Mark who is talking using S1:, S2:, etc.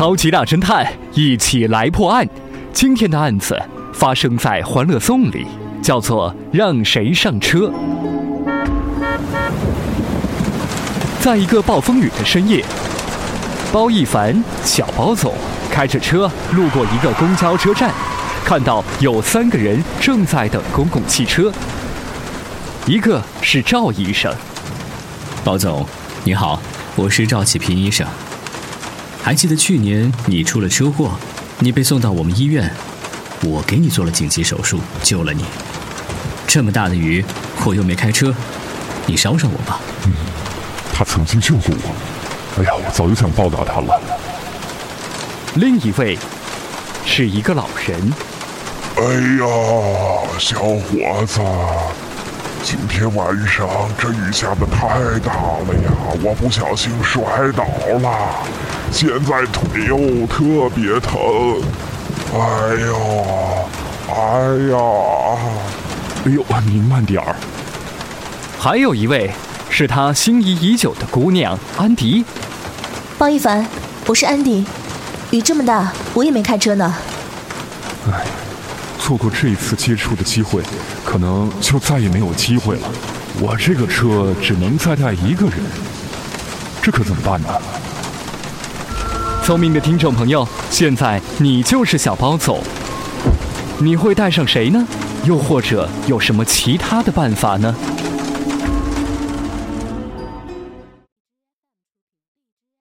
S1: 超级大侦探一起来破案。今天的案子发生在《欢乐颂》里，叫做“让谁上车”。在一个暴风雨的深夜，包一凡、小包总开着车路过一个公交车站，看到有三个人正在等公共汽车。一个是赵医生，
S2: 包总，你好，我是赵启平医生。还记得去年你出了车祸，你被送到我们医院，我给你做了紧急手术，救了你。这么大的雨，我又没开车，你捎上我吧。
S3: 嗯，他曾经救过我，哎呀，我早就想报答他了。
S1: 另一位是一个老人。
S3: 哎呀，小伙子。今天晚上这雨下的太大了呀，我不小心摔倒了，现在腿又特别疼。哎呦，哎呀，
S1: 哎呦，您慢点儿。还有一位是他心仪已久的姑娘安迪。
S4: 包一凡，我是安迪。雨这么大，我也没开车呢。
S3: 哎。错过这一次接触的机会，可能就再也没有机会了。我这个车只能再带一个人，这可怎么办呢？
S1: 聪明的听众朋友，现在你就是小包总，你会带上谁呢？又或者有什么其他的办法呢？